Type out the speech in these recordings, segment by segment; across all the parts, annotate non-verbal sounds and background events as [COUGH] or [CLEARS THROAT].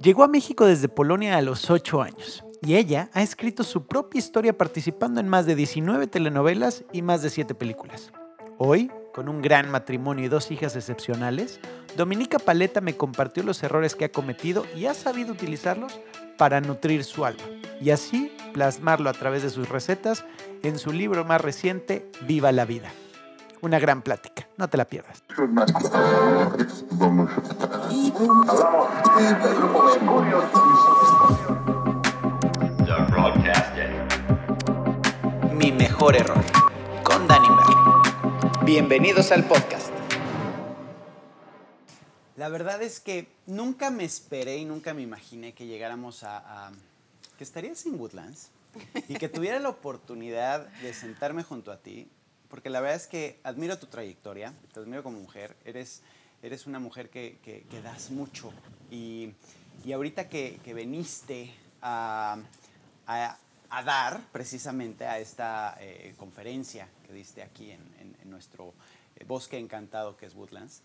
Llegó a México desde Polonia a los 8 años y ella ha escrito su propia historia participando en más de 19 telenovelas y más de 7 películas. Hoy, con un gran matrimonio y dos hijas excepcionales, Dominica Paleta me compartió los errores que ha cometido y ha sabido utilizarlos para nutrir su alma y así plasmarlo a través de sus recetas en su libro más reciente, Viva la Vida. Una gran plática, no te la pierdas. Mi mejor error, con Danny Merlin. Bienvenidos al podcast. La verdad es que nunca me esperé y nunca me imaginé que llegáramos a, a que estarías en Woodlands y que tuviera la oportunidad de sentarme junto a ti, porque la verdad es que admiro tu trayectoria, te admiro como mujer, eres, eres una mujer que, que, que das mucho. Y, y ahorita que, que veniste a, a, a, dar precisamente a esta eh, conferencia que diste aquí en, en, en nuestro eh, bosque encantado que es Woodlands,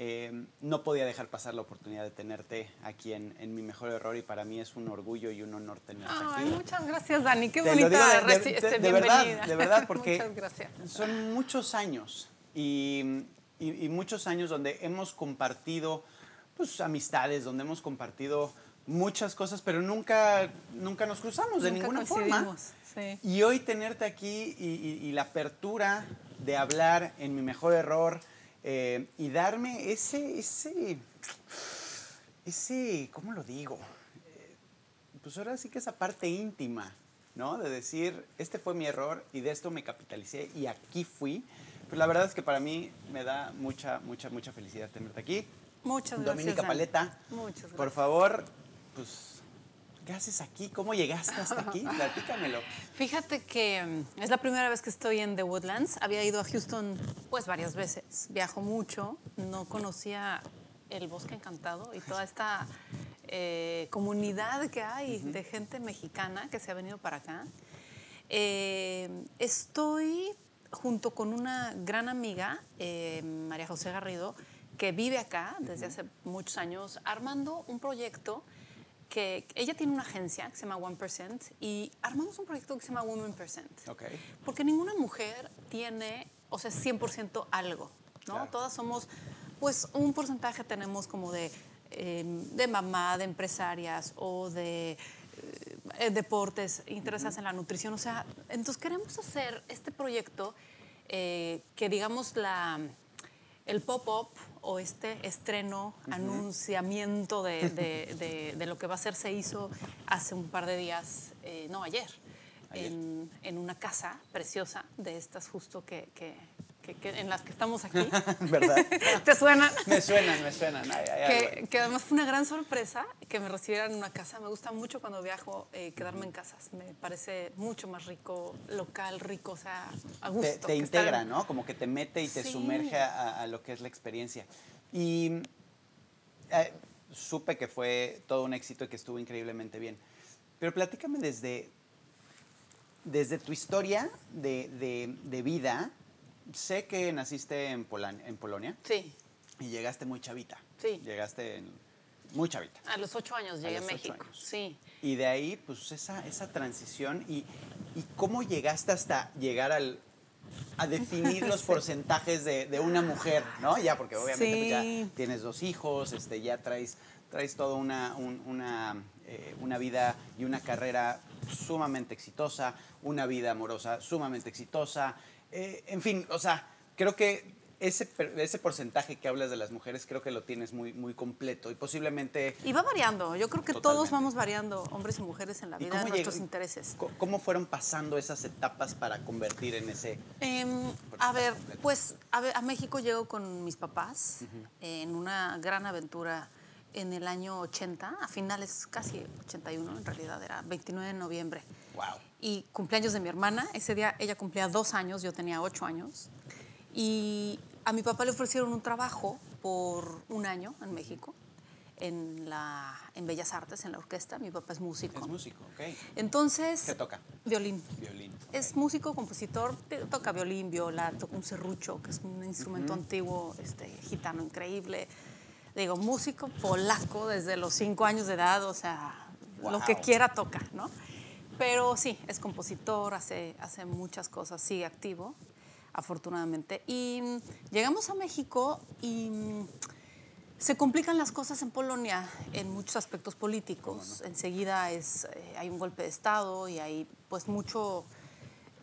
eh, no podía dejar pasar la oportunidad de tenerte aquí en, en, Mi Mejor Error y para mí es un orgullo y un honor tenerte Ay, aquí. Muchas gracias, Dani. Qué Te bonita lo digo de, de, este, de, de verdad, de verdad, porque [LAUGHS] son muchos años y, y, y, muchos años donde hemos compartido pues, amistades, donde hemos compartido muchas cosas, pero nunca, nunca nos cruzamos nunca de ninguna forma. Sí. Y hoy tenerte aquí y, y la apertura de hablar en Mi Mejor Error, eh, y darme ese, ese, ese, ¿cómo lo digo? Eh, pues ahora sí que esa parte íntima, ¿no? De decir, este fue mi error y de esto me capitalicé y aquí fui. Pues la verdad es que para mí me da mucha, mucha, mucha felicidad tenerte aquí. Muchas gracias. Dominica Paleta. Muchas gracias. Por favor, pues ¿Qué haces aquí? ¿Cómo llegaste hasta aquí? [LAUGHS] Platícamelo. Fíjate que mm, es la primera vez que estoy en The Woodlands. Había ido a Houston pues varias veces. Viajo mucho. No conocía el Bosque Encantado y toda esta eh, comunidad que hay uh -huh. de gente mexicana que se ha venido para acá. Eh, estoy junto con una gran amiga, eh, María José Garrido, que vive acá desde hace muchos años, armando un proyecto que ella tiene una agencia que se llama One Percent y armamos un proyecto que se llama Women Percent. Okay. Porque ninguna mujer tiene, o sea, 100% algo, ¿no? Claro. Todas somos, pues un porcentaje tenemos como de, eh, de mamá, de empresarias o de eh, deportes, interesadas uh -huh. en la nutrición. O sea, entonces queremos hacer este proyecto eh, que digamos la el pop-up o este estreno, uh -huh. anunciamiento de, [LAUGHS] de, de, de, lo que va a ser se hizo hace un par de días, eh, no, ayer, ayer. En, en, una casa preciosa de estas justo que, que, que, que en las que estamos aquí. [LAUGHS] ¿Verdad? [LAUGHS] ¿Te suenan? [LAUGHS] Me suenan, me suenan. Ay, ay, que, que, además fue una gran sorpresa que me recibieran en una casa. Me gusta mucho cuando viajo eh, quedarme en casas. Me parece mucho más rico, local, rico, o sea, a gusto. Te, te integra, ¿no? Como que te mete y te sí. sumerge a, a, lo que es la experiencia. Y eh, supe que fue todo un éxito y que estuvo increíblemente bien. Pero platícame desde, desde tu historia de, de, de vida. Sé que naciste en, Polan, en Polonia. Sí. Y llegaste muy chavita. Sí. Llegaste en, muy chavita. A los ocho años llegué a, a México. Años. Sí. Y de ahí, pues esa, esa transición y, y cómo llegaste hasta llegar al, a definir los sí. [LAUGHS] porcentajes de, de, una mujer, ¿no? Ya, porque obviamente sí. pues ya tienes dos hijos, este, ya traes, traes toda una, un, una, eh, una vida y una carrera sumamente exitosa, una vida amorosa sumamente exitosa, eh, en fin, o sea, creo que ese, ese porcentaje que hablas de las mujeres creo que lo tienes muy, muy completo y posiblemente... Y va variando, yo creo que Totalmente. todos vamos variando, hombres y mujeres en la vida, en nuestros intereses. ¿Cómo fueron pasando esas etapas para convertir en ese... Eh, a ver, completo? pues a, ver, a, México llego con mis papás uh -huh. en una gran aventura en el año 80, a finales casi 81 en realidad, era 29 de noviembre. Wow. Y cumpleaños de mi hermana, ese día ella cumplía dos años, yo tenía ocho años. Y a mi papá le ofrecieron un trabajo por un año en México, en, la, en Bellas Artes, en la orquesta. Mi papá es músico. Es músico, ok. Entonces... ¿Qué toca? Violín. Violín. Okay. Es músico, compositor, toca violín, viola, toca un serrucho, que es un instrumento uh -huh. antiguo, este, gitano increíble. digo, músico polaco desde los cinco años de edad, o sea, lo que quiera toca, ¿no? Pero sí, es compositor, hace, hace muchas cosas, sigue activo, afortunadamente. Y mm, llegamos a México y mm, se complican las cosas en Polonia en muchos aspectos políticos. Enseguida es, eh, hay un golpe de Estado y hay pues mucho,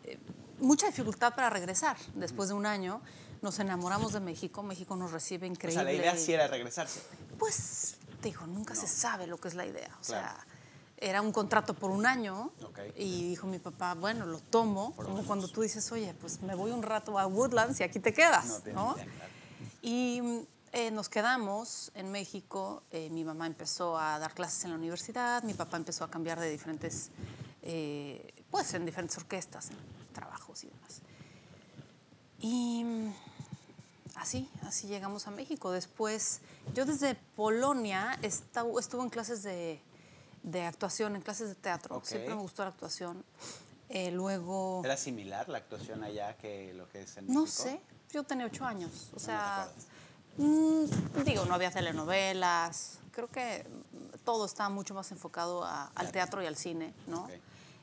eh, mucha dificultad para regresar. Después de un año nos enamoramos de México, México nos recibe O increíble. sea, la idea sí era regresarse. Pues, digo, nunca se sabe lo que es la idea. O Claro. sea, era un contrato por un año Ok. y dijo mi papá, bueno, lo tomo, como cuando tú dices, oye, pues me voy un rato a Woodlands y aquí te quedas, No ¿no? tiene idea, claro. Y eh, nos quedamos en México, eh, mi mamá empezó a dar clases en la universidad, mi papá empezó a cambiar de diferentes, eh, pues en diferentes orquestas, en trabajos y demás. Y así, así llegamos a México. Después, yo desde Polonia estu- estuve en clases de, de actuación, en clases de teatro. Ok. Siempre me gustó la actuación. Eh, luego, ¿Era similar la actuación allá que lo que es en México? no sé, yo tenía ocho años. O sea, acuerdas? mm, digo, no había telenovelas. Creo que todo estaba mucho más enfocado a- al teatro y al cine, ¿no? Ok.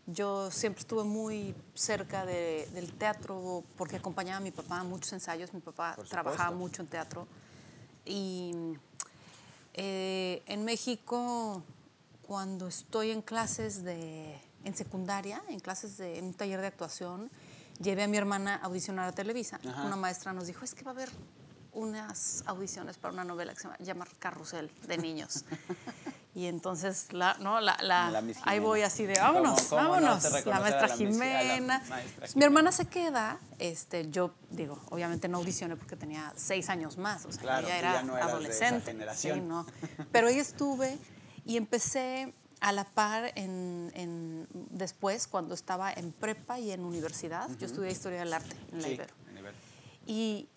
Yo siempre estuve muy cerca de- del teatro porque acompañaba a mi papá a muchos ensayos. Mi papá trabajaba mucho en teatro. Y eh, en México, cuando estoy en clases de, en secundaria, en clases de, en un taller de actuación, llevé a mi hermana a audicionar a Televisa. Ajá. Una maestra nos dijo, es que va a haber unas audiciones para una novela que se llama, Carrusel de niños. [LAUGHS] y entonces, la, ¿no? la, la- La ahí voy así de, ¿Cómo- vámonos, cómo no vámonos. te la maestra Jimena. maestra Mi hermana se queda, este, yo digo, obviamente no audicioné porque tenía seis años más, o sea, Claro, ella era ya no adolescente. sí, no. Pero ahí estuve y empecé a la par en, en- después, cuando estaba en prepa y en universidad. Yo estudié Historia del Arte en la Sí, Ibero. en Ibero. Y,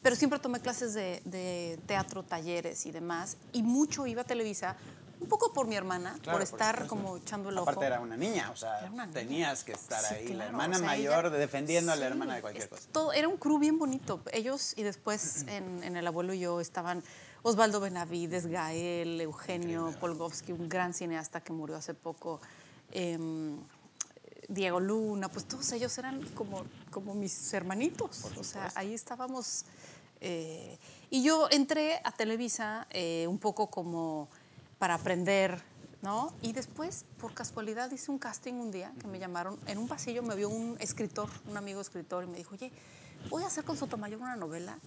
pero siempre tomé clases de, de teatro, talleres y demás. Y mucho iba a Televisa, un poco por mi hermana, Claro, por por estar supuesto. como echando el ojo. Aparte era una niña, o sea, niña. tenías que estar Sí, ahí. la claro, hermana o sea, mayor ella- defendiendo a la Sí, hermana de cualquier cosa. todo- era un crew bien bonito. Ellos y después [CLEARS THROAT] en, en El Abuelo y yo estaban Osvaldo Benavides, Gael, Eugenio. Polgovsky, un gran cineasta que murió hace poco, em, Diego Luna, pues todos ellos eran como, como mis hermanitos. O sea, ahí estábamos. eh, y yo entré a Televisa eh, un poco como para aprender, ¿no? Y después, por casualidad, hice un casting un día que me llamaron. En un pasillo me vio un escritor, un amigo escritor, y me dijo, oye, voy a hacer con Sotomayor una novela.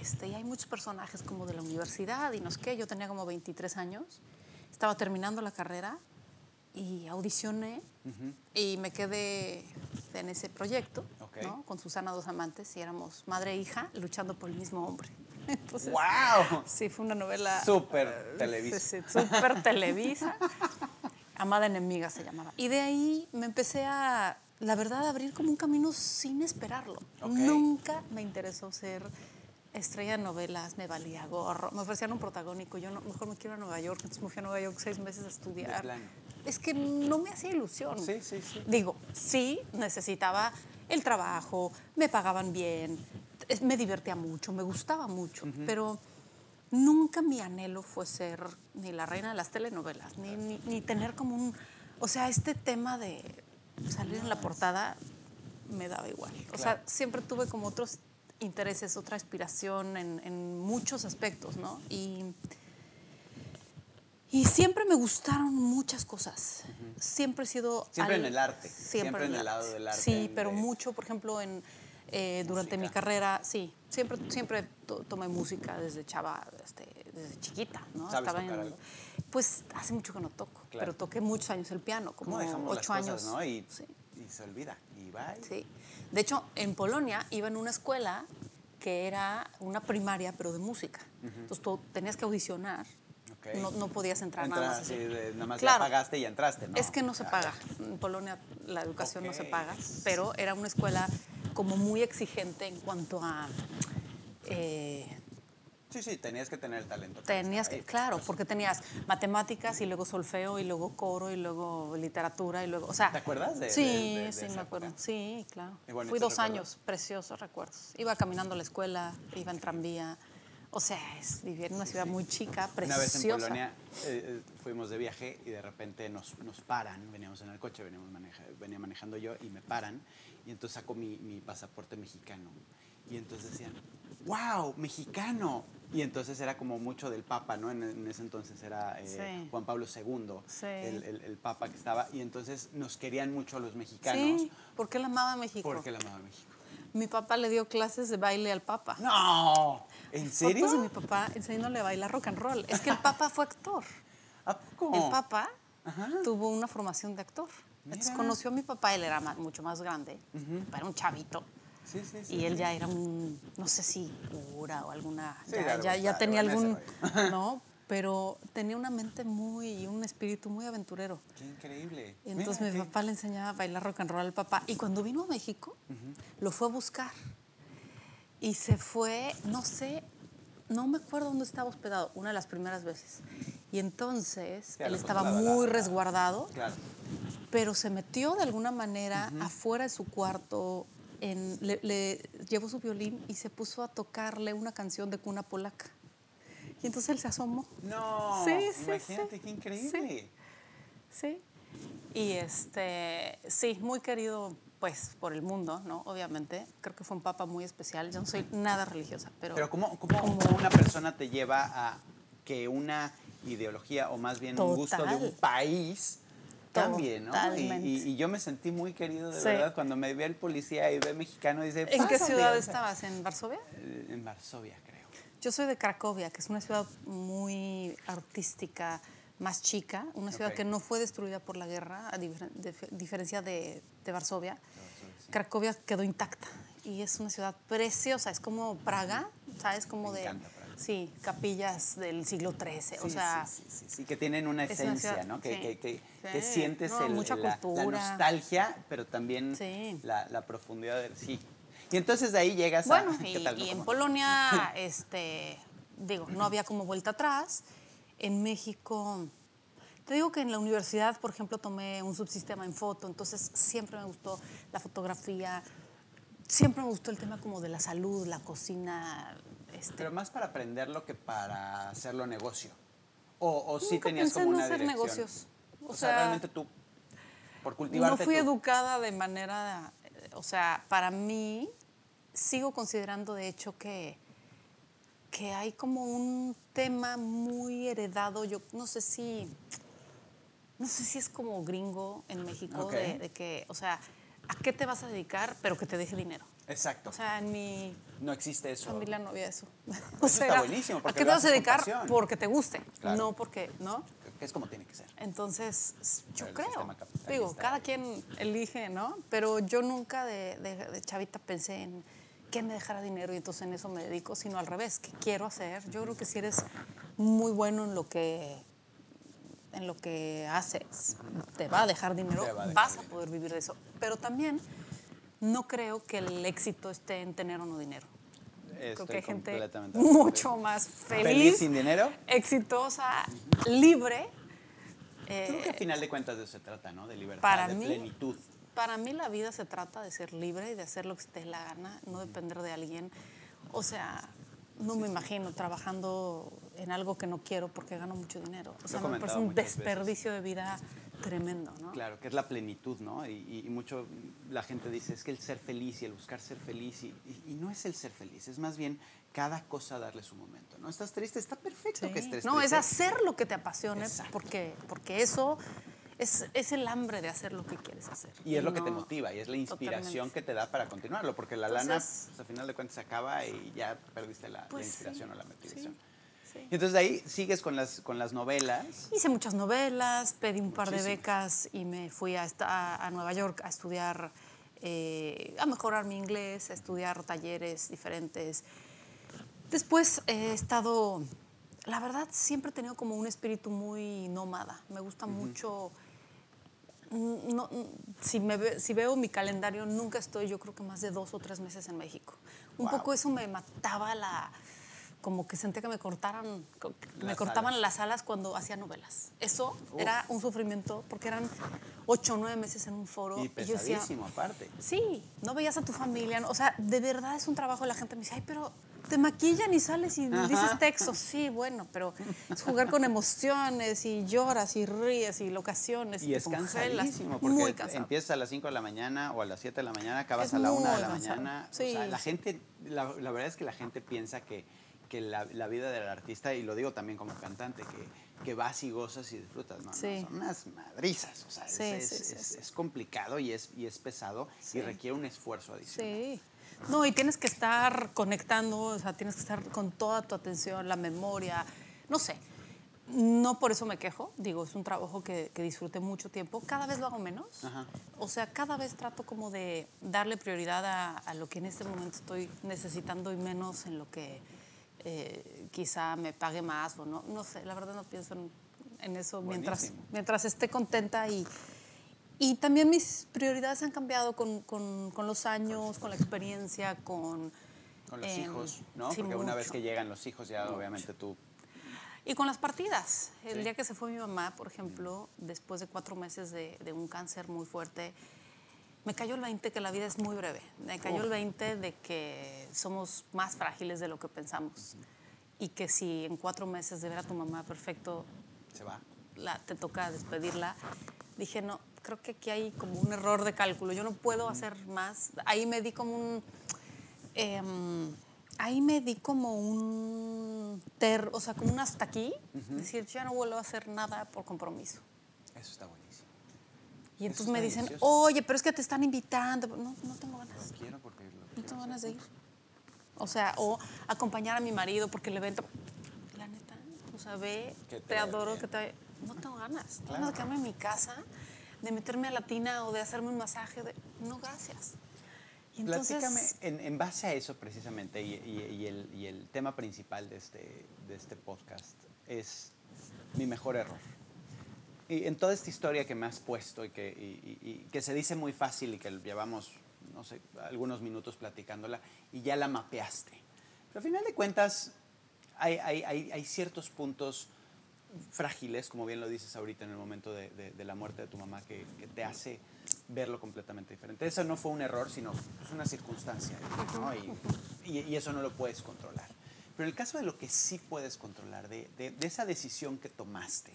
Este, y hay muchos personajes como de la universidad y no sé qué. Yo tenía como 23 años, estaba terminando la carrera y audicioné y me quedé en ese proyecto Ok. ¿no? con Susana Dos Amantes y éramos madre e hija luchando por el mismo hombre. [LAUGHS] Entonces, ¡Wow! Sí, fue una novela. Súper eh, Televisa. sí, sí, Súper Televisa. [LAUGHS] Amada enemiga se llamaba. Y de ahí me empecé a, la verdad, a abrir como un camino sin esperarlo. Ok. Nunca me interesó ser estrella de novelas, me valía gorro. Me ofrecían un protagónico, yo no, mejor me quiero a Nueva York. Entonces me fui a Nueva York seis meses a estudiar. Es que no me hacía ilusión. Sí, sí, sí. Digo, sí, necesitaba el trabajo, me pagaban bien, me divertía mucho, me gustaba mucho, pero nunca mi anhelo fue ser ni la reina de las telenovelas, ni, ni- ni tener como un... O sea, este tema de salir en la portada me daba igual. O sea, siempre tuve como otros intereses, otra aspiración en, en muchos aspectos, ¿no? Y, y siempre me gustaron muchas cosas. Siempre he sido... Siempre en el arte, siempre en el arte. lado del arte, Sí, pero de- mucho, por ejemplo, en, eh, durante mi carrera, sí, siempre, siempre to- tomé música desde chava, este, desde chiquita, ¿no? ¿Sabes Estaba tocar en- algo? Pues hace mucho que no toco, Claro. pero toqué muchos años el piano, como ¿Cómo dejamos ocho años. no? Y, Sí. y se olvida. Y va. y- Sí. De hecho, en Polonia iba en una escuela que era una primaria, pero de música. Entonces tú tenías que audicionar. No, no podías entrar nada más así así. de- nada más Claro. pagaste y entraste, ¿no? Es que no se Ah, paga. En Polonia la educación no se paga, pero era una escuela como muy exigente en cuanto a... eh, Sí, sí, tenías que tener el talento. tenías que, ahí, claro, por porque tenías matemáticas y luego solfeo y luego coro y luego literatura y luego, o sea... ¿Te acuerdas de- Sí, de- de- de sí, me acuerdo. época? Sí, claro. Bonitos Fui dos recuerdos. años, preciosos recuerdos. Iba caminando a la escuela, iba en tranvía. O sea, es vivir en una ciudad muy chica, Una vez en preciosa. Polonia eh, eh, fuimos de viaje y de repente nos, nos paran, veníamos en el coche, veníamos maneja- venía manejando yo y me paran y entonces saco mi, mi pasaporte mexicano y entonces decían, wow, mexicano. Y entonces era como mucho del Papa, ¿no? En, en ese entonces era eh, Sí. Juan Pablo II, Sí. el, el- el Papa que estaba, y entonces nos querían mucho a los mexicanos Sí, porque él amaba a México. porque la amaba México. Mi papá le dio clases de baile al Papa. ¡No! ¿En serio? Fotos de mi papá enseñándole a bailar rock and roll. Es que el Papa fue actor. ¿A poco? El Papa Ajá. tuvo una formación de actor. Entonces Mira. conoció a mi papá, él era mucho más grande, era un chavito. Sí, sí, sí. Y él ya era un, no sé si cura o alguna, Sí, ya, ya, tenía algún. [LAUGHS] ¿no? [LAUGHS] Pero tenía una mente muy, y un espíritu muy aventurero. Qué increíble. Y entonces Mira, mi qué- papá le enseñaba a bailar rock and roll al papá. Y cuando vino a México, lo fue a buscar. Y se fue, no sé, no me acuerdo dónde estaba hospedado, una de las primeras veces. Y entonces Claro, él estaba muy la- resguardado, Claro. pero se metió de alguna manera afuera de su cuarto, en- le, le llevó su violín y se puso a tocarle una canción de cuna polaca. Y entonces él se asomó. No, Sí, sí, imagínate sí. qué increíble. Sí. Y este, sí, muy querido pues por el mundo, ¿no? Obviamente. Creo que fue un papa muy especial. Yo no soy nada religiosa, pero... Pero ¿cómo, cómo, cómo una persona te lleva a que una ideología o más bien un gusto de un país cambie, ¿no? Y, y- y yo me sentí muy querido de Sí. verdad cuando me ve el policía y ve mexicano y dice, ¿En qué ciudad estabas? ¿En Varsovia? eh, En Varsovia, creo. Yo soy de Cracovia, que es una ciudad muy artística, más chica, una ciudad que no fue destruida por la guerra, a difer- dif- diferencia de, de Varsovia. Cracovia quedó intacta y es una ciudad preciosa, es como Praga, ¿sabes? Como Me de... encanta. Sí, capillas del siglo XIII, o Sí, sea... sí, sí, sí, que tienen una es una esencia, ¿no? Que, sí. que, que- que Sí. sientes No, el- mucha la, nostalgia, pero también la, la profundidad del sí. Y entonces de ahí llegas Bueno, [LAUGHS] a... y, ¿qué tal, y en. Polonia, [LAUGHS] este, digo, no había como vuelta atrás. En México, te digo que en la universidad, por ejemplo, tomé un subsistema en foto, entonces siempre me gustó la fotografía, siempre me gustó el tema como de la salud, la cocina. Este, Pero más para aprenderlo que para hacerlo negocio. O, o sí Nunca tenías como una hacer dirección. negocios. O, O sea, sea, realmente tú, por no cultivarte fui tú. educada de manera, eh, o sea, para mí sigo considerando de hecho que, que hay como un tema muy heredado, yo no sé si, no sé si es como gringo en México, de, de que, o sea, ¿a qué te vas a dedicar pero que te deje dinero? Exacto. O sea, en mi no existe eso. familia no había eso. Eso [LAUGHS] está buenísimo, ¿A qué te vas a dedicar? Porque te guste, Claro. no porque, ¿no? Que es como tiene que ser. Entonces, yo el creo, digo, cada quien elige, ¿no? Pero yo nunca de, de- de chavita pensé en qué me dejara dinero y entonces en eso me dedico, sino al revés, qué quiero hacer. Yo creo que si eres muy bueno en lo que en lo que haces, te va a dejar dinero, a dejar vas a poder vivir de eso. Pero también no creo que el éxito esté en tener o no dinero. creo Estoy que hay gente mucho más feliz, ¿Feliz sin dinero? exitosa, libre. Creo que eh, al final de cuentas de eso se trata, ¿no? De libertad, para de mí- plenitud. Para mí la vida se trata de ser libre y de hacer lo que te dé la gana, no depender de alguien. O sea, no me imagino trabajando en algo que no quiero porque gano mucho dinero. O sea, me parece un veces. desperdicio de vida tremendo, ¿no? Claro, que es la plenitud, ¿no? Y, y- y mucho la gente dice, es que el ser feliz y el buscar ser feliz, y, y- y no es el ser feliz, es más bien cada cosa darle su momento, ¿no? Estás triste, está perfecto Sí. que estés No, es triste. hacer lo que te apasione Exacto. porque, porque eso es, es el hambre de hacer lo que quieres hacer. Y es lo que te motiva y es la inspiración Totalmente. que te da para continuarlo, porque la lana, pues, al final de cuentas, se acaba y ya perdiste la, la Pues inspiración sí, o la motivación. sí, sí. Y entonces de ahí sigues con las, con las novelas. Hice muchas novelas, pedí un par de Muchísimas. becas y me fui a, esta- a Nueva York a estudiar, eh, a mejorar mi inglés, a estudiar talleres diferentes. Después he estado, la verdad, siempre he tenido como un espíritu muy nómada. Me gusta mucho. mm, no, mm, si, me ve- si veo mi calendario, nunca estoy, yo creo que más de dos o tres meses en México. Un Wow. poco eso me mataba la. Como que sentía que me cortaran, que me cortaban alas. las alas cuando hacía novelas. Eso era un sufrimiento porque eran ocho o nueve meses en un foro. Y yo decía, pesadísimo, aparte. Sí, no veías a tu familia, no- o sea, de verdad es un trabajo. La gente me dice, ay, pero te maquillan y sales y dices textos. Sí, bueno, pero es jugar con emociones y lloras y ríes y locaciones. Y, es cansadísimo porque Muy empiezas a las 5 de la mañana o a las 7 de la mañana, acabas a la 1 de la mañana. O sea, la gente, la, verdad es que la gente piensa que, que la, vida del artista, y lo digo también como cantante, que, que vas y gozas y disfrutas. No, no son unas madrizas. O sea, es, es, complicado y es, y es pesado y requiere un esfuerzo adicional. Sí. No, y tienes que estar conectando, o sea, tienes que estar con toda tu atención, la memoria, no sé. No por eso me quejo, digo, es un trabajo que, que disfruté mucho tiempo. Cada vez lo hago menos. O sea, cada vez trato como de darle prioridad a, lo que en este momento estoy necesitando y menos en lo que eh, quizá me pague más o no. No sé, la verdad no pienso en, eso mientras, mientras esté contenta y, y también mis prioridades han cambiado con, con, con los años, con la experiencia, con... Con los em, hijos, ¿no? Porque una vez que llegan los hijos ya obviamente tú... Y con las partidas. El día que se fue mi mamá, por ejemplo, después de cuatro meses de, de, un cáncer muy fuerte, me cayó el 20 que la vida es muy breve. Me cayó el 20 de que somos más frágiles de lo que pensamos. Y que si en cuatro meses de ver a tu mamá perfecto... Se va. La, te toca despedirla. Dije, no, creo que aquí hay como un error de cálculo. Yo no puedo hacer más. Ahí me di como un... Em, ahí me di como un... Ter, o sea, como un hasta aquí. Decir, ya no vuelvo a hacer nada por compromiso. Eso está buenísimo. Y entonces me dicen, oye, pero es que te están invitando. No, no tengo ganas. No quiero porque... no tengo ganas de ir. O sea, o acompañar a mi marido porque el evento... La neta, o sea, ve, te, adoro, que te... No tengo ganas. Tengo ganas de quedarme en mi casa de meterme a la tina o de hacerme un masaje. De... No, gracias. Y Platícame, en, base a eso precisamente, y, el, tema principal de este, de este podcast es mi mejor error. Y en toda esta historia que me has puesto y que, que se dice muy fácil y que llevamos, no sé, algunos minutos platicándola y ya la mapeaste. Pero al final de cuentas, hay, hay, hay ciertos puntos frágiles, como bien lo dices ahorita en el momento de, la muerte de tu mamá, que, te hace verlo completamente diferente. Eso no fue un error, sino es una circunstancia, y, eso no lo puedes controlar. Pero en el caso de lo que sí puedes controlar, de, esa decisión que tomaste,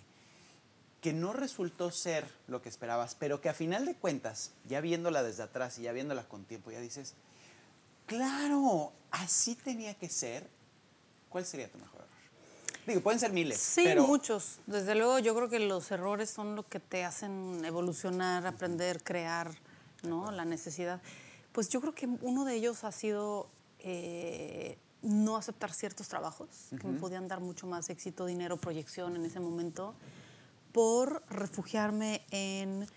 que no resultó ser lo que esperabas, pero que a final de cuentas, ya viéndola desde atrás y ya viéndola con tiempo, ya dices, claro, así tenía que ser, ¿cuál sería tu mejor Digo, pueden ser miles. Sí, muchos. Desde luego, yo creo que los errores son lo que te hacen evolucionar, aprender, crear, ¿no? La necesidad. Pues yo creo que uno de ellos ha sido eh, no aceptar ciertos trabajos que me podían dar mucho más éxito, dinero, proyección en ese momento, por refugiarme en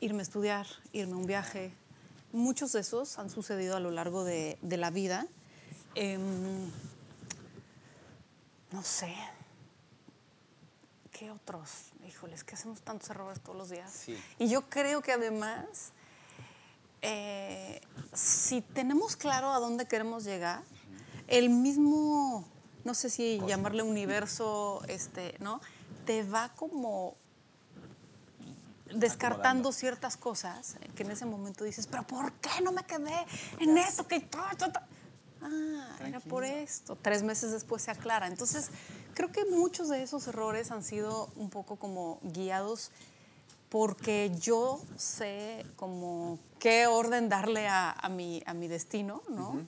irme a estudiar, irme a un viaje. Muchos de esos han sucedido a lo largo de, de la vida. Eh, no sé. ¿Qué otros? Híjoles, que hacemos tantos errores todos los días. Sí. Y yo creo que además, eh, si tenemos claro a dónde queremos llegar, el mismo, no sé si llamarle universo, este, ¿no? Te va como descartando ciertas cosas que en ese momento dices, pero ¿por qué no me quedé en esto que ah, era por esto. Tres meses después se aclara. Entonces, creo que muchos de esos errores han sido un poco como guiados porque yo sé como qué orden darle a, mi, a mi destino, ¿no?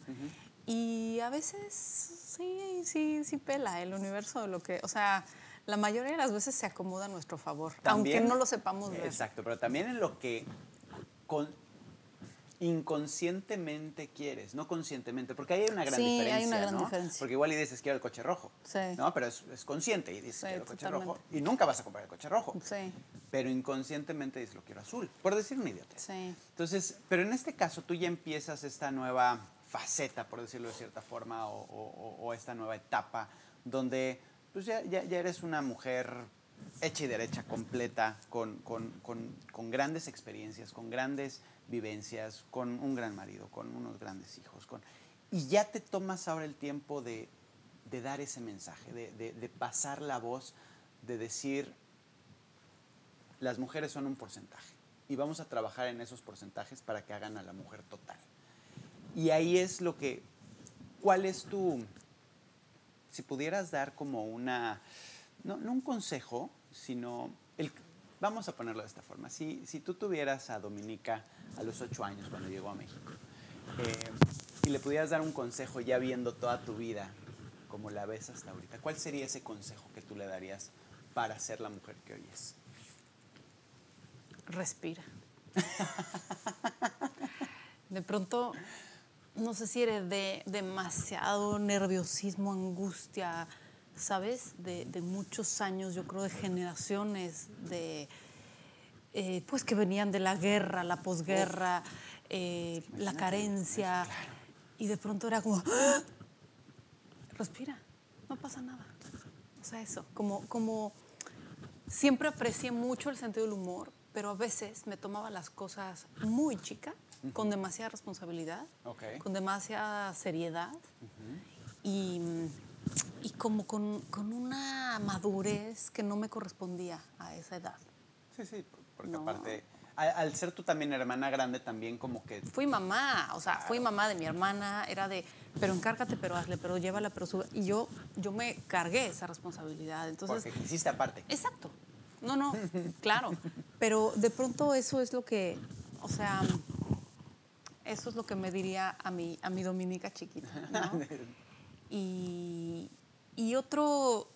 Y a veces sí, sí, sí pela el universo de lo que, o sea, la mayoría de las veces se acomoda a nuestro favor, aunque no lo sepamos ver. Exacto, pero también en lo que con, inconscientemente quieres, no conscientemente, porque ahí hay una gran sí, diferencia, hay una gran diferencia. Porque igual y dices quiero el coche rojo, sí. ¿no? Pero es, consciente y dices quiero el coche rojo y nunca vas a comprar el coche rojo. Sí. Pero inconscientemente dices lo quiero azul, por decir un idiota. Sí. Entonces, pero en este caso tú ya empiezas esta nueva faceta, por decirlo de cierta forma, o, esta nueva etapa donde pues ya, ya, eres una mujer hecha y derecha, completa, con, con, con, con grandes experiencias, con grandes vivencias, con un gran marido, con unos grandes hijos. Con, y ya te tomas ahora el tiempo de, dar ese mensaje, de, pasar la voz, de decir, las mujeres son un porcentaje y vamos a trabajar en esos porcentajes para que hagan a la mujer total. Y ahí es lo que ¿cuál es tu, si pudieras dar como una, no, un consejo, sino, el, vamos a ponerlo de esta forma, si, si tú tuvieras a Dominica a los ocho años cuando llegó a México, eh, y le pudieras dar un consejo ya viendo toda tu vida como la ves hasta ahorita, ¿cuál sería ese consejo que tú le darías para ser la mujer que hoy es? Respira. [LAUGHS] de pronto, no sé si eres de demasiado nerviosismo, angustia, ¿sabes? De, de muchos años, yo creo, de generaciones, de, eh, pues que venían de la guerra, la posguerra, eh, la carencia, y de pronto era como, ¡Ah! respira, no pasa nada. O sea, eso, como, como siempre aprecié mucho el sentido del humor, pero a veces me tomaba las cosas muy chica, con demasiada responsabilidad, Ok. con demasiada seriedad y, y como con, con una madurez que no me correspondía a esa edad. Sí, sí, porque No. aparte, al, al ser tú también hermana grande, también como que Fui mamá, o sea, fui mamá de mi hermana, era de, pero encárgate, pero hazle, pero llévala, pero sube. Y yo, yo me cargué esa responsabilidad. Entonces, porque quisiste aparte. Exacto. No, no, [LAUGHS] claro. Pero de pronto eso es lo que, o sea, eso es lo que me diría a mi, a mi Dominica chiquita. [LAUGHS] ¿no? Y, y otro,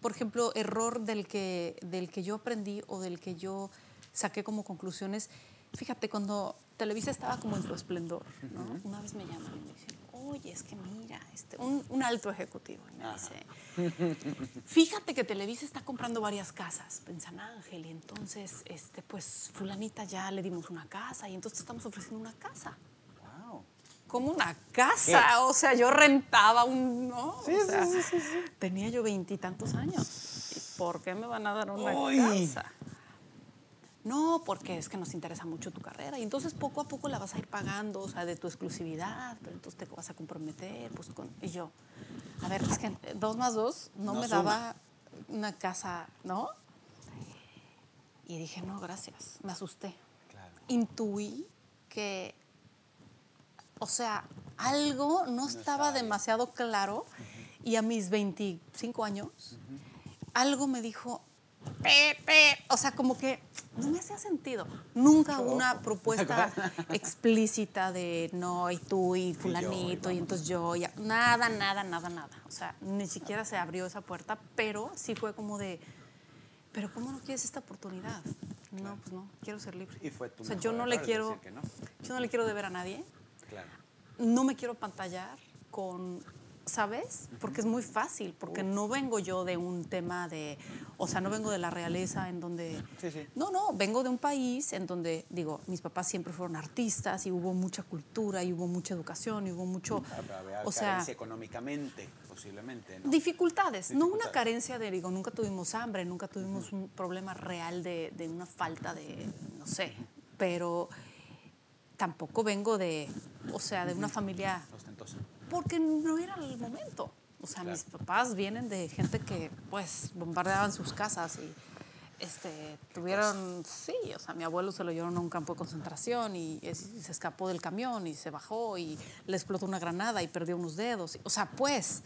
por ejemplo, error del que, del que yo aprendí o del que yo saqué como conclusiones, fíjate, cuando Televisa estaba como en su esplendor, ¿no? Una vez me llaman y me dicen, oye, es que mira, este, un, un alto ejecutivo, y me Ajá. dice, Fíjate que Televisa está comprando varias casas en San Ángel y entonces, este, pues, fulanita ya le dimos una casa y entonces estamos ofreciendo una casa. Wow. Como una casa, o sea, yo rentaba un, ¿no? Sí, O sí, sí, sí, sí. Tenía yo veintitantos años. ¿Y por qué me van a dar una Uy. casa? No, porque es que nos interesa mucho tu carrera y entonces poco a poco la vas a ir pagando, o sea, de tu exclusividad, pero entonces te vas a comprometer, pues con... Y yo, a ver, es que eh, dos más dos no, No me suma. daba una casa, ¿no? Y dije, no, gracias, me asusté. Claro. Intuí que, o sea, algo no estaba demasiado claro y a mis 25 años, algo me dijo, o sea, como que no me hacía sentido. Nunca una propuesta [LAUGHS] explícita de no, y tú, y fulanito, y, entonces yo, ya, nada, nada, nada, nada. O sea, ni siquiera se abrió esa puerta, pero sí fue como de, pero ¿cómo no quieres esta oportunidad? No, pues no, quiero ser libre. Y fue tu O sea, yo no le quiero, no. yo no le quiero deber a nadie, Claro. no me quiero pantallar con, ¿sabes? Porque es muy fácil, porque no vengo yo de un tema de, o sea, no vengo de la realeza en donde... Sí, sí. No, no, vengo de un país en donde, digo, mis papás siempre fueron artistas y hubo mucha cultura y hubo mucha educación y hubo mucho... Había O sea, económicamente, posiblemente, ¿no? Dificultades, no una Dificultades. carencia de, digo, nunca tuvimos hambre, nunca tuvimos un problema real de, de una falta de, no sé, pero tampoco vengo de, o sea, de una familia. Porque no era el momento. O sea, Claro. mis papás vienen de gente que, pues, bombardeaban sus casas y, este, tuvieron, sí, o sea, mi abuelo se lo llevaron a un campo de concentración y, es- y se escapó del camión y se bajó y le explotó una granada y perdió unos dedos. O sea, pues,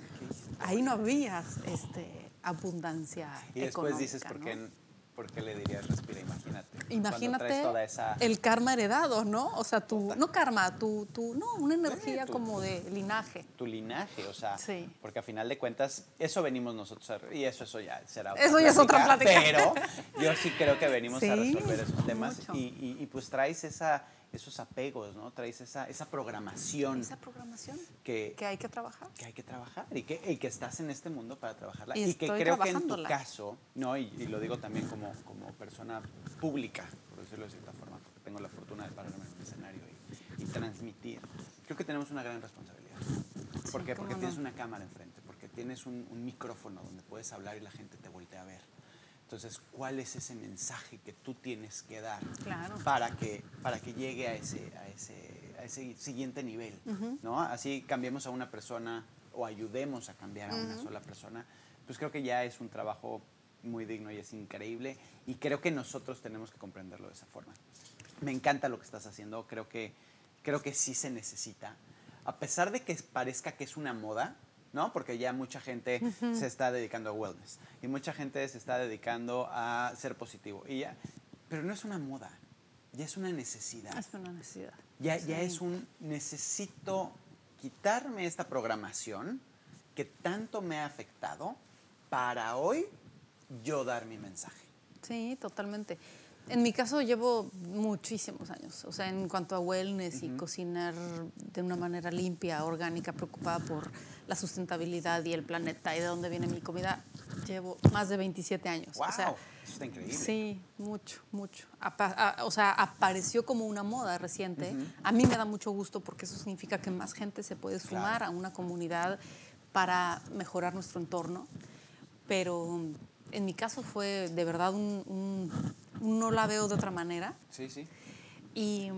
ahí no había este, abundancia Y después dices, económica, ¿por ¿no? qué, por qué le dirías respira? Imagínate. Imagínate toda esa... el karma heredado, ¿no? O sea, tu, no karma, tu, tu, no, una energía tu- como de linaje. tu linaje, o sea, Sí. porque a final de cuentas eso venimos nosotros a, y eso eso ya será otra Eso ya es otra plática. pero yo sí creo que venimos a resolver esos temas y, y- y, pues traes esa esos apegos, ¿no? Traes esa, esa programación Esa programación que, que hay que trabajar. que hay que trabajar y que, y que estás en este mundo para trabajarla. Y Y, que creo que en tu caso, ¿no? Y, y lo digo también como, como persona pública, por decirlo de cierta forma, porque tengo la fortuna de pararme en un escenario y, transmitir. Creo que tenemos una gran responsabilidad. ¿Por qué? Porque no. tienes una cámara enfrente, porque tienes un, un micrófono donde puedes hablar y la gente te voltea a ver. Entonces, ¿cuál es ese mensaje que tú tienes que dar Claro. para que, para que llegue a ese, a ese, a ese siguiente nivel? ¿no? Así cambiemos a una persona o ayudemos a cambiar a una sola persona, pues creo que ya es un trabajo muy digno y es increíble y creo que nosotros tenemos que comprenderlo de esa forma. Me encanta lo que estás haciendo, creo que, creo que sí se necesita. a pesar de que parezca que es una moda, ¿no? Porque ya mucha gente se está dedicando a wellness y mucha gente se está dedicando a ser positivo. Y ya, pero no es una moda, ya es una necesidad. Es una necesidad. Ya, ya es un necesito quitarme esta programación que tanto me ha afectado para hoy yo dar mi mensaje. Sí, totalmente. En mi caso llevo muchísimos años, o sea, en cuanto a wellness y cocinar de una manera limpia, orgánica, preocupada por la sustentabilidad y el planeta y de dónde viene mi comida, llevo más de 27 años. ¡Wow! O sea, Eso está increíble. Sí, mucho, mucho. Apa- a- o sea, apareció como una moda reciente. A mí me da mucho gusto porque eso significa que más gente se puede sumar Claro. a una comunidad para mejorar nuestro entorno. Pero en mi caso fue de verdad un- un no la veo de otra manera. Sí, sí. Y,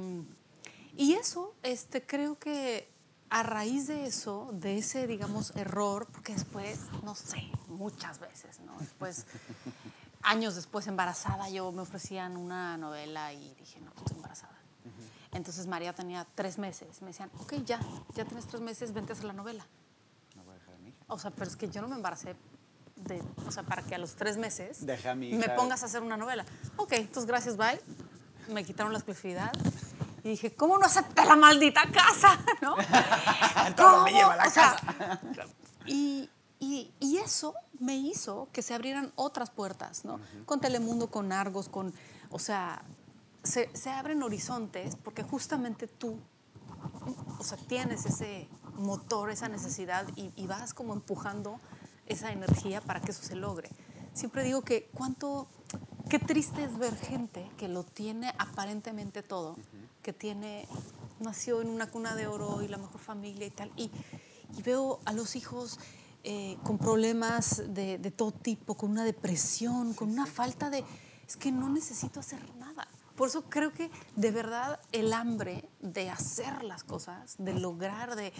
y eso, este, creo que a raíz de eso, de ese, digamos, error, porque después, no sé, muchas veces, ¿no? Después, [LAUGHS] años después, embarazada, yo me ofrecían una novela y dije, no, estoy embarazada. Entonces María tenía tres meses. Me decían, ok, ya, ya tienes tres meses, vente a hacer la novela. No voy a dejar a mi hija. O sea, pero es que yo no me embaracé de, o sea, para que a los tres meses Deja a mi me hija. pongas a hacer una novela. Ok, entonces gracias, bye. Me quitaron la exclusividad y dije, ¿cómo no acepté la maldita casa? [LAUGHS] ¿No? [LAUGHS] Todo me lleva a la O sea, [LAUGHS] y, y- y eso me hizo que se abrieran otras puertas, ¿no? Con Telemundo, con Argos, con, o sea, se, se abren horizontes porque justamente tú o sea, tienes ese motor, esa necesidad y, y vas como empujando esa energía para que eso se logre. Siempre digo que cuánto, qué triste es ver gente que lo tiene aparentemente todo, que tiene, nació en una cuna de oro y la mejor familia y tal, y, y veo a los hijos eh, con problemas de, de todo tipo, con una depresión, con una falta de, es que no necesito hacer nada. Por eso creo que de verdad el hambre de hacer las cosas, de lograr, de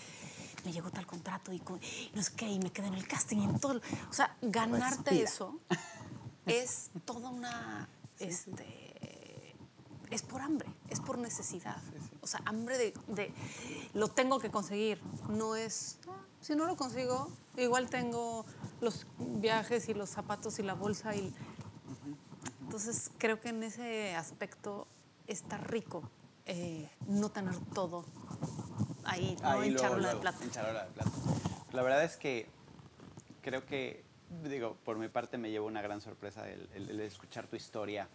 me llegó tal contrato y con- no sé qué, y me quedé en el casting y en todo. O sea, ganarte Respira. eso [LAUGHS] es toda una. Este, es por hambre, es por necesidad. O sea, hambre de, de lo tengo que conseguir. No es. "Ah, Si no lo consigo, igual tengo los viajes y los zapatos y la bolsa y entonces creo que en ese aspecto está rico eh, no tener todo ahí, no Ahí en luego, charola de luego, plata. en charola de plata. La verdad es que creo que, digo, por mi parte me llevo una gran sorpresa el, el- el escuchar tu historia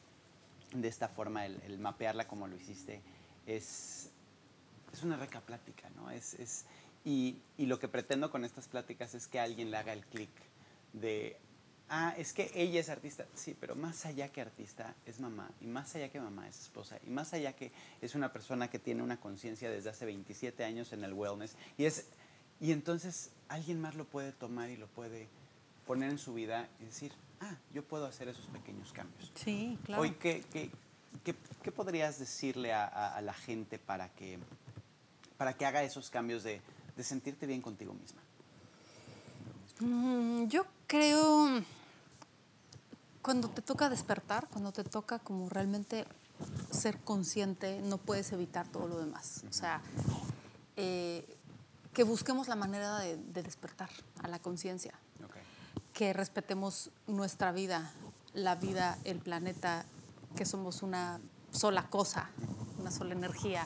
de esta forma, el, el mapearla como lo hiciste. Es, es una rica plática, ¿no? Es, es, y, y lo que pretendo con estas pláticas es que alguien le haga el clic de, ah, es que ella es artista. Sí, pero más allá que artista es mamá, y más allá que mamá es esposa, y más allá que es una persona que tiene una conciencia desde hace 27 años en el wellness. Y, es, y entonces alguien más lo puede tomar y lo puede poner en su vida y decir, ah, yo puedo hacer esos pequeños cambios. Sí, claro. Hoy, ¿qué, qué, qué- qué podrías decirle a, a- a la gente para que, para que haga esos cambios de, de sentirte bien contigo misma? Mm, yo creo cuando te toca despertar, cuando te toca como realmente ser consciente, no puedes evitar todo lo demás. O sea, eh, que busquemos la manera de, de despertar a la conciencia, que respetemos nuestra vida, la vida, el planeta, que somos una sola cosa, una sola energía.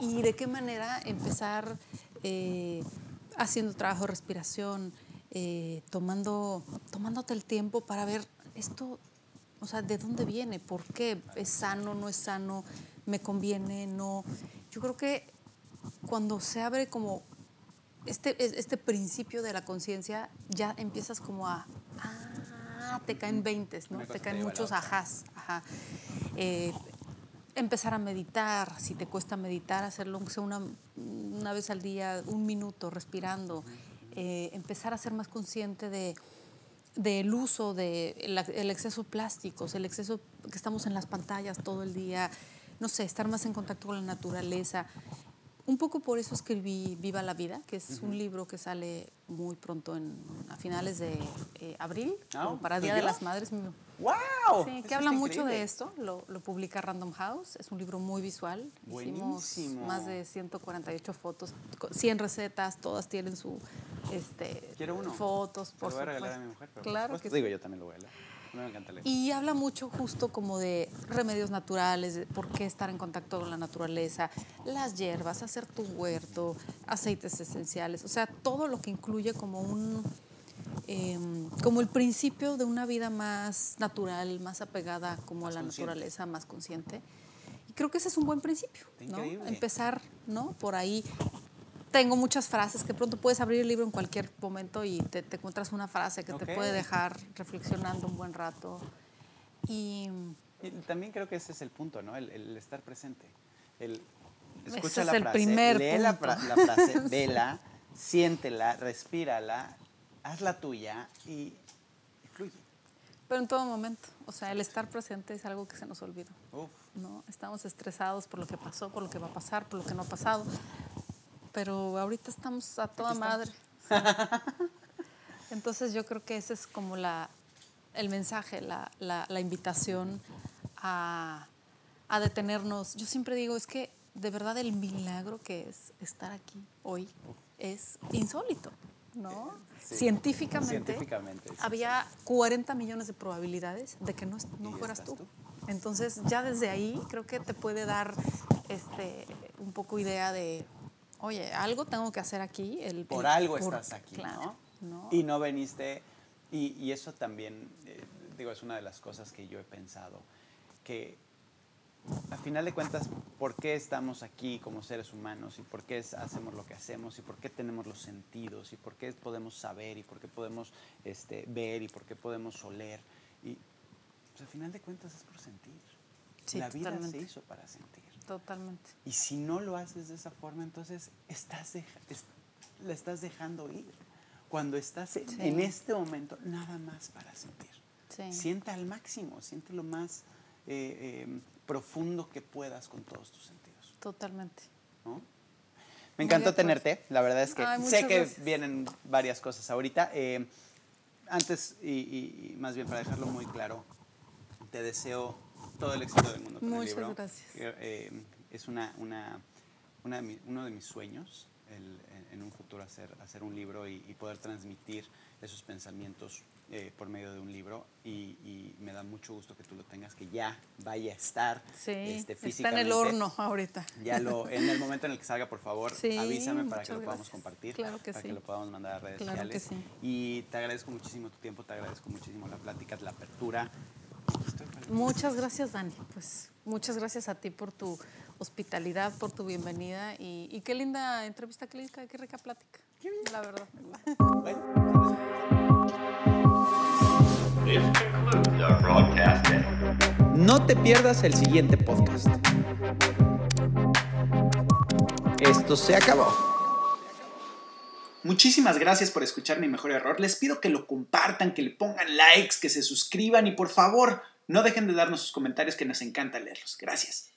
Y de qué manera empezar eh, haciendo trabajo de respiración, eh, tomando, tomándote el tiempo para ver esto, o sea, de dónde viene, por qué, es sano, no es sano, me conviene, no. Yo creo que cuando se abre como este, es- este principio de la conciencia, ya empiezas como a, ah, te caen veintes, ¿no? Te caen muchos ajás, ajá. Eh, empezar a meditar, si te cuesta meditar, hacerlo una, una vez al día, un minuto, respirando. Eh, empezar a ser más consciente de del uso del el exceso de plásticos, el exceso que estamos en las pantallas todo el día, no sé, estar más en contacto con la naturaleza. un poco por eso escribí Viva la Vida, que es un libro que sale muy pronto, en, a finales de eh, abril, como para Día de las Madres. ¡Wow! Sí, que habla mucho de increíble. esto, lo, lo publica Random House, es un libro muy visual. Buenísimo. Hicimos más de 148 fotos, co- 100 recetas, todas tienen su este, Quiero uno. fotos, por lo voy a regalar a mi mujer. Pero Claro que Digo, sí. yo también lo voy a leer. Me encanta leer. Y habla mucho justo como de remedios naturales, de por qué estar en contacto con la naturaleza, las hierbas, hacer tu huerto, aceites esenciales, o sea, todo lo que incluye como un em, como el principio de una vida más natural, más apegada como Más a la consciente. naturaleza, más consciente. Y creo que ese es un buen principio, ¿no? increíble. Empezar, ¿no? Por ahí. Tengo muchas frases que pronto puedes abrir el libro en cualquier momento y te, te encuentras una frase que Ok. te puede dejar reflexionando un buen rato. Y Y también creo que ese es el punto, ¿no? El, el estar presente. El Ese escucha es la el frase, primer lee la, punto. fra- la frase, [LAUGHS] vela, siéntela, respírala, hazla tuya y, y fluye. Pero en todo momento, o sea, el estar presente es algo que se nos olvidó, Uf, ¿no? Estamos estresados por lo que pasó, por lo que va a pasar, por lo que no ha pasado, pero ahorita estamos a toda madre. [LAUGHS] Entonces yo creo que ese es como la, el mensaje, la, la- la invitación a, a detenernos. Yo siempre digo, es que de verdad el milagro que es estar aquí hoy es insólito, ¿no? Sí. Científicamente, Científicamente, sí, había 40 millones de probabilidades de que no, no fueras tú. tú. Entonces ya desde ahí creo que te puede dar este, un poco idea de, oye, algo tengo que hacer aquí. El, por el- algo por- estás aquí, claro, ¿no? ¿no? Y no veniste, y, y eso también, eh, digo, es una de las cosas que yo he pensado, que a final de cuentas, ¿por qué estamos aquí como seres humanos? ¿Y por qué hacemos lo que hacemos? ¿Y por qué tenemos los sentidos? ¿Y por qué podemos saber? ¿Y por qué podemos este, ver? ¿Y por qué podemos oler? Y pues, a final de cuentas es por sentir. Sí, La vida totalmente. se hizo para sentir. Totalmente. Y si no lo haces de esa forma, entonces estás deja- es- la estás dejando ir. Cuando estás en, Sí. en este momento, nada más para sentir. Sí. Siente al máximo, siente lo más eh, eh, profundo que puedas con todos tus sentidos. Totalmente. Me encantó tenerte, la verdad es que Ay, sé que gracias. vienen varias cosas ahorita. Eh, antes, y, y- y más bien para dejarlo muy claro, te deseo todo el éxito del mundo con Muchas el libro. gracias. Eh, eh, es una, una, una de mi- uno de mis sueños, el- en, un futuro hacer, hacer un libro y, y poder transmitir esos pensamientos eh, por medio de un libro. Y, y me da mucho gusto que tú lo tengas, que ya vaya a estar Sí, este, está en físicamente. el horno ahorita. Ya lo, en el momento en el que salga, por favor, Sí, avísame para que lo podamos gracias. compartir, Claro que para sí. que lo podamos mandar a redes Claro sociales. Y te agradezco muchísimo tu tiempo, te agradezco muchísimo la plática, la apertura. Muchas gracias, Dani. Pues muchas gracias a ti por tu hospitalidad, por tu bienvenida y, y qué linda entrevista, qué, rica- qué rica plática. La verdad. Concludes our broadcast day. No te pierdas el siguiente podcast. Esto se acabó. Muchísimas gracias por escuchar mi mejor error. Les pido que lo compartan, que le pongan likes, que se suscriban y por favor no dejen de darnos sus comentarios que nos encanta leerlos. Gracias.